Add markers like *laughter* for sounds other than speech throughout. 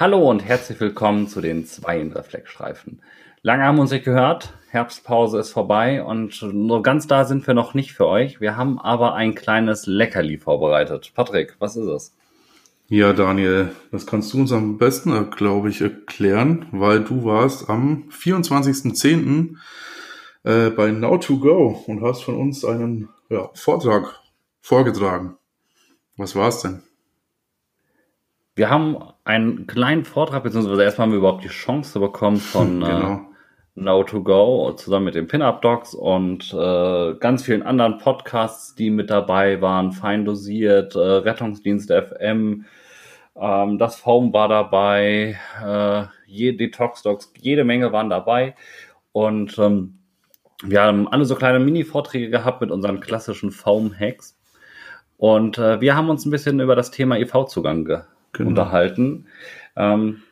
Hallo und herzlich willkommen zu den zweien Reflexstreifen. Lange haben wir uns nicht gehört, Herbstpause ist vorbei und nur ganz da sind wir noch nicht für euch. Wir haben aber ein kleines Leckerli vorbereitet. Patrick, was ist es? Ja, Daniel, das kannst du uns am besten, glaube ich, erklären, weil du warst am 24.10. Äh, bei Now2Go und hast von uns einen ja, Vortrag vorgetragen. Was war es denn? Wir haben einen kleinen Vortrag, beziehungsweise erstmal haben wir überhaupt die Chance bekommen von *laughs* genau. äh, Now to Go zusammen mit den Pin-Up Docs und äh, ganz vielen anderen Podcasts, die mit dabei waren, fein dosiert, äh, Rettungsdienst FM, ähm, das Foam war dabei, äh, je, Detox Docs, jede Menge waren dabei. Und ähm, wir haben alle so kleine Mini-Vorträge gehabt mit unseren klassischen Foam-Hacks. Und äh, wir haben uns ein bisschen über das Thema EV-Zugang genau. unterhalten. Ähm,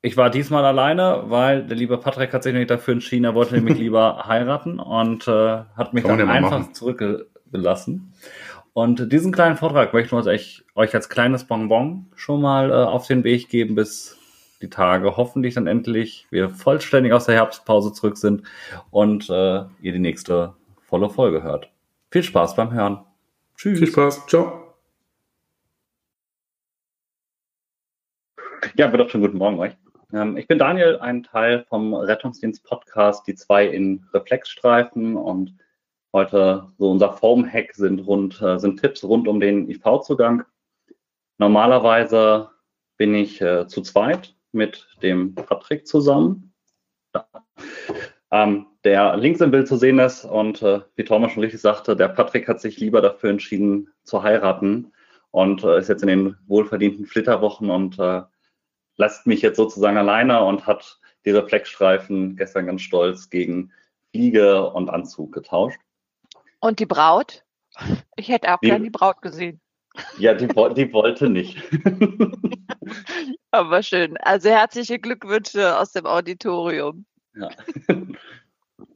ich war diesmal alleine, weil der liebe Patrick hat sich nämlich dafür entschieden, er wollte nämlich *laughs* lieber heiraten und äh, hat mich Kann dann einfach machen. zurückgelassen. Und diesen kleinen Vortrag möchten wir euch, euch als kleines Bonbon schon mal äh, auf den Weg geben, bis die Tage hoffentlich dann endlich wir vollständig aus der Herbstpause zurück sind und äh, ihr die nächste volle Folge hört. Viel Spaß beim Hören. Tschüss. Viel Spaß. Ciao. Ja, wird auch schon guten Morgen euch. Ähm, ich bin Daniel, ein Teil vom Rettungsdienst-Podcast, die zwei in Reflexstreifen und heute so unser Foam-Hack sind rund, äh, sind Tipps rund um den IV-Zugang. Normalerweise bin ich äh, zu zweit mit dem Patrick zusammen. Ähm, der links im Bild zu sehen ist und äh, wie Thomas schon richtig sagte, der Patrick hat sich lieber dafür entschieden zu heiraten und äh, ist jetzt in den wohlverdienten Flitterwochen und lässt mich jetzt sozusagen alleine und hat die Reflexstreifen gestern ganz stolz gegen Fliege und Anzug getauscht. Und die Braut? Ich hätte auch gerne die Braut gesehen. Ja, die, die wollte nicht. *laughs* Aber schön. Also herzliche Glückwünsche aus dem Auditorium. Ja.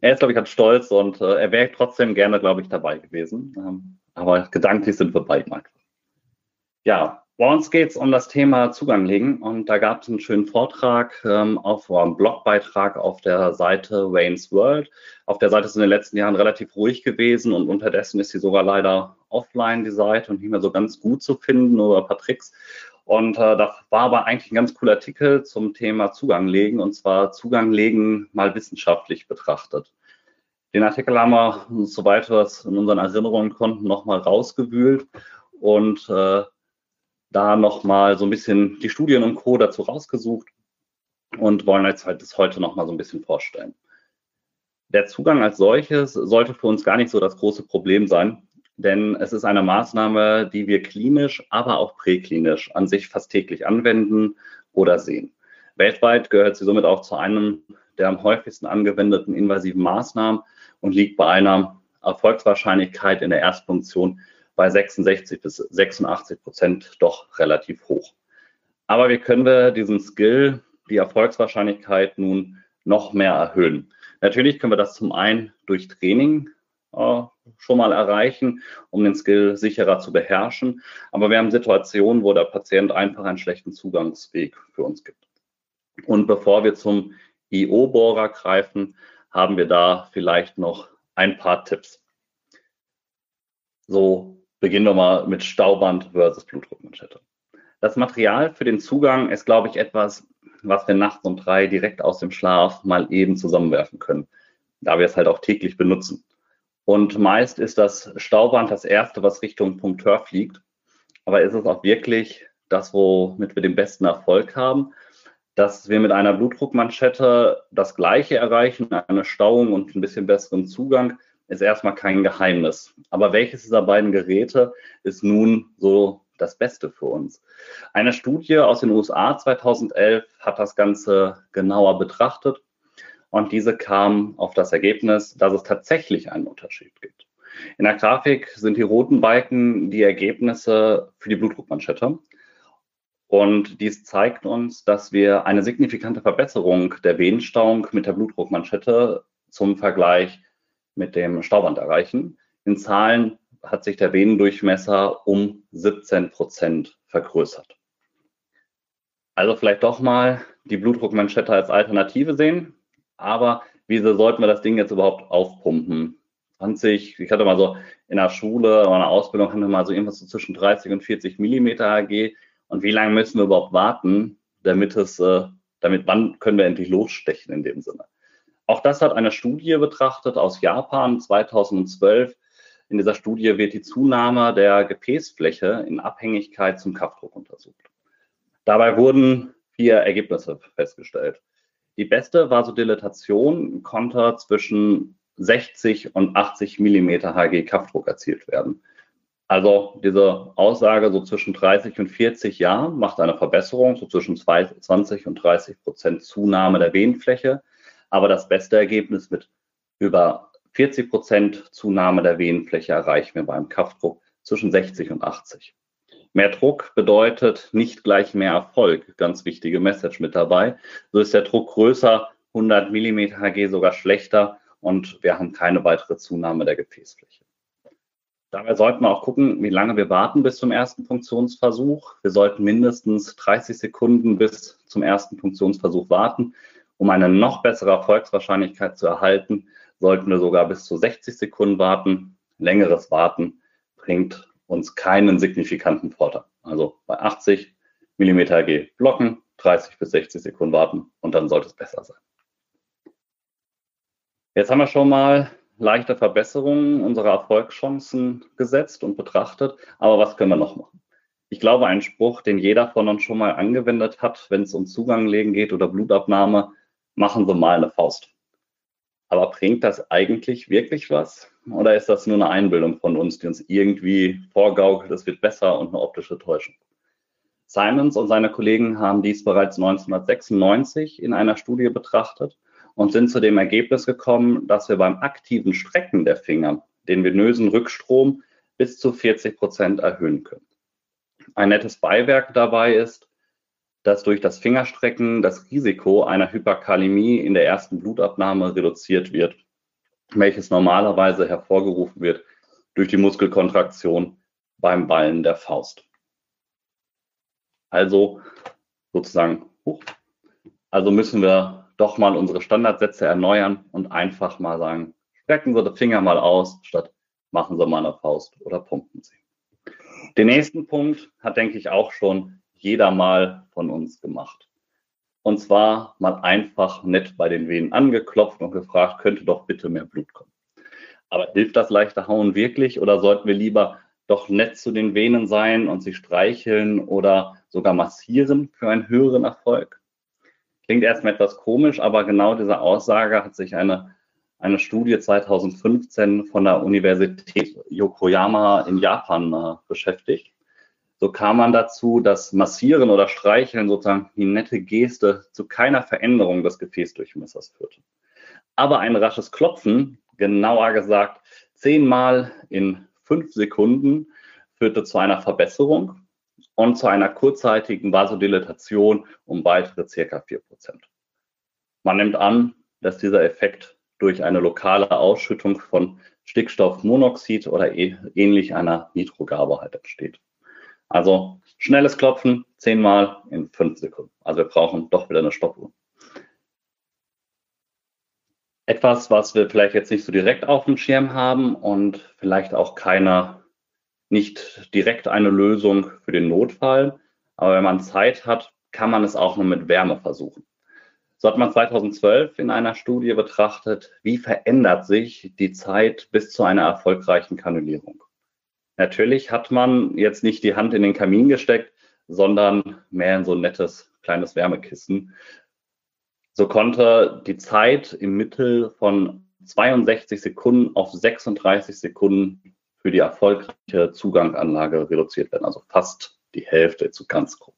Er ist, glaube ich, ganz stolz und äh, er wäre trotzdem gerne, glaube ich, dabei gewesen. Ähm, aber gedanklich sind wir bei einfach. Ja, bei uns geht es um das Thema Zugang legen und da gab es einen schönen Vortrag ähm, auf einem Blogbeitrag auf der Seite Wayne's World. Auf der Seite ist in den letzten Jahren relativ ruhig gewesen und unterdessen ist sie sogar leider offline, die Seite, und nicht mehr so ganz gut zu finden, nur ein paar Tricks. Und äh, da war aber eigentlich ein ganz cooler Artikel zum Thema Zugang legen und zwar Zugang legen mal wissenschaftlich betrachtet. Den Artikel haben wir, soweit wir es in unseren Erinnerungen konnten, nochmal rausgewühlt und äh, da nochmal so ein bisschen die Studien und Co. dazu rausgesucht und wollen jetzt halt das heute nochmal so ein bisschen vorstellen. Der Zugang als solches sollte für uns gar nicht so das große Problem sein, denn es ist eine Maßnahme, die wir klinisch, aber auch präklinisch an sich fast täglich anwenden oder sehen. Weltweit gehört sie somit auch zu einem der am häufigsten angewendeten invasiven Maßnahmen und liegt bei einer Erfolgswahrscheinlichkeit in der Erstfunktion bei 66 bis 86 Prozent doch relativ hoch. Aber wie können wir diesen Skill, die Erfolgswahrscheinlichkeit nun noch mehr erhöhen? Natürlich können wir das zum einen durch Training äh, schon mal erreichen, um den Skill sicherer zu beherrschen. Aber wir haben Situationen, wo der Patient einfach einen schlechten Zugangsweg für uns gibt. Und bevor wir zum IO-Bohrer greifen, haben wir da vielleicht noch ein paar Tipps. So Beginnen wir mal mit Stauband versus Blutdruckmanschette. Das Material für den Zugang ist, glaube ich, etwas, was wir nachts um drei direkt aus dem Schlaf mal eben zusammenwerfen können, da wir es halt auch täglich benutzen. Und meist ist das Stauband das erste, was Richtung Punkteur fliegt. Aber ist es auch wirklich das, womit wir den besten Erfolg haben? Dass wir mit einer Blutdruckmanschette das Gleiche erreichen, eine Stauung und ein bisschen besseren Zugang, ist erstmal kein Geheimnis. Aber welches dieser beiden Geräte ist nun so das Beste für uns? Eine Studie aus den USA 2011 hat das Ganze genauer betrachtet und diese kam auf das Ergebnis, dass es tatsächlich einen Unterschied gibt. In der Grafik sind die roten Balken die Ergebnisse für die Blutdruckmanschette. Und dies zeigt uns, dass wir eine signifikante Verbesserung der Venenstauung mit der Blutdruckmanschette zum Vergleich mit dem Stauband erreichen. In Zahlen hat sich der Venendurchmesser um 17 Prozent vergrößert. Also vielleicht doch mal die Blutdruckmanschette als Alternative sehen. Aber wieso sollten wir das Ding jetzt überhaupt aufpumpen? 20, ich hatte mal so in der Schule oder in der Ausbildung haben wir mal so irgendwas so zwischen 30 und 40 Millimeter Hg. Und wie lange müssen wir überhaupt warten, damit es, äh, damit wann können wir endlich losstechen in dem Sinne? Auch das hat eine Studie betrachtet aus Japan 2012. In dieser Studie wird die Zunahme der Gefäßfläche in Abhängigkeit zum Kampfdruck untersucht. Dabei wurden vier Ergebnisse festgestellt. Die beste Vasodilatation konnte zwischen 60 und 80 Millimeter Hg Kampfdruck erzielt werden. Also diese Aussage so zwischen 30 und 40 Jahren macht eine Verbesserung, so zwischen 20 und 30 Prozent Zunahme der Venenfläche. Aber das beste Ergebnis mit über 40 Prozent Zunahme der Venenfläche erreichen wir beim Kampfdruck zwischen 60 und 80. Mehr Druck bedeutet nicht gleich mehr Erfolg. Ganz wichtige Message mit dabei. So ist der Druck größer, 100 mm Hg sogar schlechter und wir haben keine weitere Zunahme der Gefäßfläche. Dabei sollten wir auch gucken, wie lange wir warten bis zum ersten Funktionsversuch. Wir sollten mindestens 30 Sekunden bis zum ersten Funktionsversuch warten. Um eine noch bessere Erfolgswahrscheinlichkeit zu erhalten, sollten wir sogar bis zu 60 Sekunden warten. Längeres Warten bringt uns keinen signifikanten Vorteil. Also bei 80 mm G blocken, 30 bis 60 Sekunden warten und dann sollte es besser sein. Jetzt haben wir schon mal leichte Verbesserungen unserer Erfolgschancen gesetzt und betrachtet, aber was können wir noch machen? Ich glaube, ein Spruch, den jeder von uns schon mal angewendet hat, wenn es um Zugang legen geht oder Blutabnahme, machen Sie mal eine Faust. Aber bringt das eigentlich wirklich was? Oder ist das nur eine Einbildung von uns, die uns irgendwie vorgaukelt, es wird besser und eine optische Täuschung? Simons und seine Kollegen haben dies bereits 1996 in einer Studie betrachtet und sind zu dem Ergebnis gekommen, dass wir beim aktiven Strecken der Finger den venösen Rückstrom bis zu 40 Prozent erhöhen können. Ein nettes Beiwerk dabei ist, dass durch das Fingerstrecken das Risiko einer Hyperkalämie in der ersten Blutabnahme reduziert wird, welches normalerweise hervorgerufen wird durch die Muskelkontraktion beim Ballen der Faust. Also sozusagen, also müssen wir doch mal unsere Standardsätze erneuern und einfach mal sagen, strecken Sie die Finger mal aus, statt machen Sie mal eine Faust oder pumpen Sie. Den nächsten Punkt hat, denke ich, auch schon jeder mal von uns gemacht. Und zwar mal einfach nett bei den Venen angeklopft und gefragt, könnte doch bitte mehr Blut kommen. Aber hilft das leichte Hauen wirklich oder sollten wir lieber doch nett zu den Venen sein und sie streicheln oder sogar massieren für einen höheren Erfolg? Klingt erstmal etwas komisch, aber genau diese Aussage hat sich eine, eine Studie 2015 von der Universität Yokoyama in Japan äh, beschäftigt. So kam man dazu, dass Massieren oder Streicheln sozusagen die nette Geste zu keiner Veränderung des Gefäßdurchmessers führte. Aber ein rasches Klopfen, genauer gesagt zehnmal in fünf Sekunden, führte zu einer Verbesserung und zu einer kurzzeitigen Vasodilatation um weitere circa 4%. Man nimmt an, dass dieser Effekt durch eine lokale Ausschüttung von Stickstoffmonoxid oder ähnlich einer Nitrogabe halt entsteht. Also schnelles Klopfen, zehnmal in fünf Sekunden. Also wir brauchen doch wieder eine Stoppuhr. Etwas, was wir vielleicht jetzt nicht so direkt auf dem Schirm haben und vielleicht auch keine, nicht direkt eine Lösung für den Notfall. Aber wenn man Zeit hat, kann man es auch nur mit Wärme versuchen. So hat man 2012 in einer Studie betrachtet, wie verändert sich die Zeit bis zu einer erfolgreichen Kanulierung. Natürlich hat man jetzt nicht die Hand in den Kamin gesteckt, sondern mehr in so ein nettes kleines Wärmekissen. So konnte die Zeit im Mittel von 62 Sekunden auf 36 Sekunden für die erfolgreiche Zuganganlage reduziert werden, also fast die Hälfte zu ganz grob.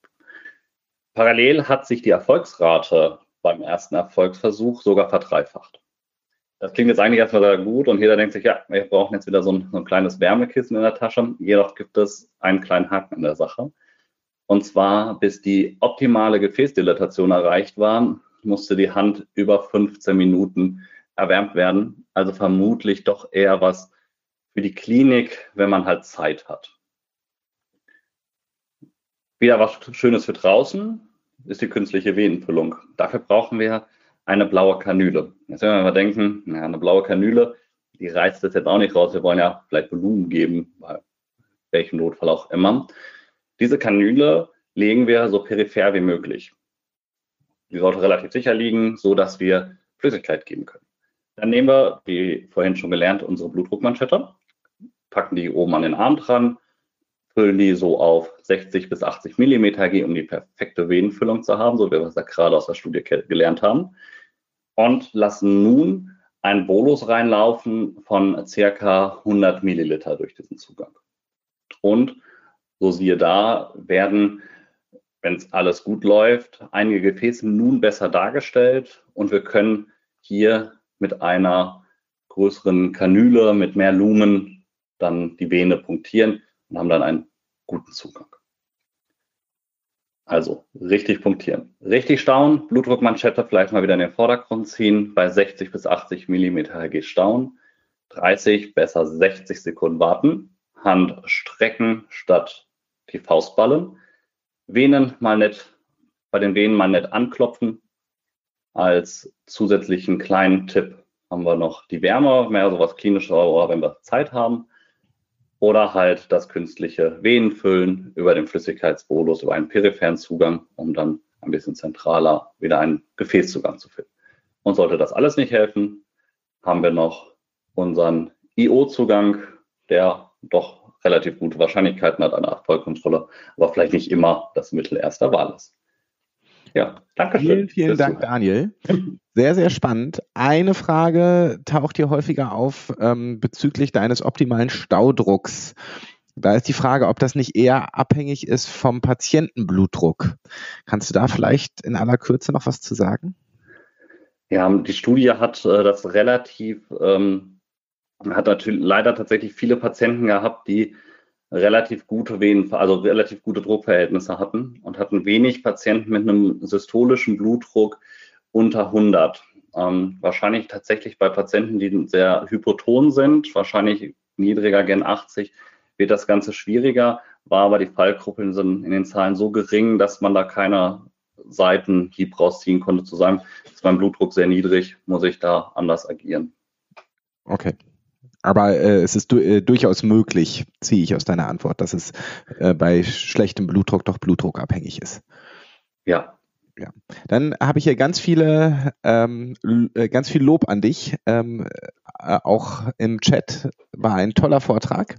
Parallel hat sich die Erfolgsrate beim ersten Erfolgsversuch sogar verdreifacht. Das klingt jetzt eigentlich erstmal sehr gut und jeder denkt sich, ja, wir brauchen jetzt wieder so ein, so ein kleines Wärmekissen in der Tasche. Jedoch gibt es einen kleinen Haken in der Sache. Und zwar, bis die optimale Gefäßdilatation erreicht war, musste die Hand über 15 Minuten erwärmt werden. Also vermutlich doch eher was für die Klinik, wenn man halt Zeit hat. Wieder was Schönes für draußen. ist die künstliche Venenfüllung. Dafür brauchen wir eine blaue Kanüle. Jetzt werden wir mal denken, na, eine blaue Kanüle, die reißt das jetzt auch nicht raus. Wir wollen ja vielleicht Volumen geben, bei welchem Notfall auch immer. Diese Kanüle legen wir so peripher wie möglich. Die sollte relativ sicher liegen, so dass wir Flüssigkeit geben können. Dann nehmen wir, wie vorhin schon gelernt, unsere Blutdruckmanschette, packen die oben an den Arm dran, füllen die so auf 60 bis 80 Millimeter G, um die perfekte Venenfüllung zu haben, so wie wir es ja gerade aus der Studie gelernt haben. Und lassen nun ein Bolus reinlaufen von circa 100 Milliliter durch diesen Zugang. Und so siehe da, werden, wenn es alles gut läuft, einige Gefäße nun besser dargestellt und wir können hier mit einer größeren Kanüle, mit mehr Lumen dann die Vene punktieren und haben dann einen guten Zugang. Also richtig punktieren. Richtig stauen, Blutdruckmanschette vielleicht mal wieder in den Vordergrund ziehen, bei 60 bis 80 Millimeter Hg stauen, 30, besser 60 Sekunden warten, Hand strecken statt die Faustballen, Venen mal nicht, bei den Venen mal nicht anklopfen. Als zusätzlichen kleinen Tipp haben wir noch die Wärme, mehr sowas klinisches, oder wenn wir Zeit haben oder halt das künstliche Venenfüllen über den Flüssigkeitsbolus, über einen peripheren Zugang, um dann ein bisschen zentraler wieder einen Gefäßzugang zu finden. Und sollte das alles nicht helfen, haben wir noch unseren IO-Zugang, der doch relativ gute Wahrscheinlichkeiten hat an Erfolgkontrolle, aber vielleicht nicht immer das Mittel erster Wahl ist. Ja, danke schön. Vielen, vielen Dank, Daniel. Sehr, sehr spannend. Eine Frage taucht hier häufiger auf ähm, bezüglich deines optimalen Staudrucks. Da ist die Frage, ob das nicht eher abhängig ist vom Patientenblutdruck. Kannst du da vielleicht in aller Kürze noch was zu sagen? Ja, die Studie hat äh, das relativ, ähm, hat natürlich leider tatsächlich viele Patienten gehabt, die relativ gute Venen, also relativ gute Druckverhältnisse hatten und hatten wenig Patienten mit einem systolischen Blutdruck unter 100. Ähm, wahrscheinlich tatsächlich bei Patienten, die sehr hypoton sind, wahrscheinlich niedriger gen 80, wird das Ganze schwieriger, war aber die Fallgruppen sind in den Zahlen so gering, dass man da keine Seitenhieb rausziehen konnte, zu sagen, ist mein Blutdruck sehr niedrig, muss ich da anders agieren. Okay, aber äh, es ist du, äh, durchaus möglich, ziehe ich aus deiner Antwort, dass es äh, bei schlechtem Blutdruck doch blutdruckabhängig ist. Ja. Ja. Dann habe ich hier ganz viele, ähm, äh, ganz viel Lob an dich. Ähm, äh, auch im Chat war ein toller Vortrag.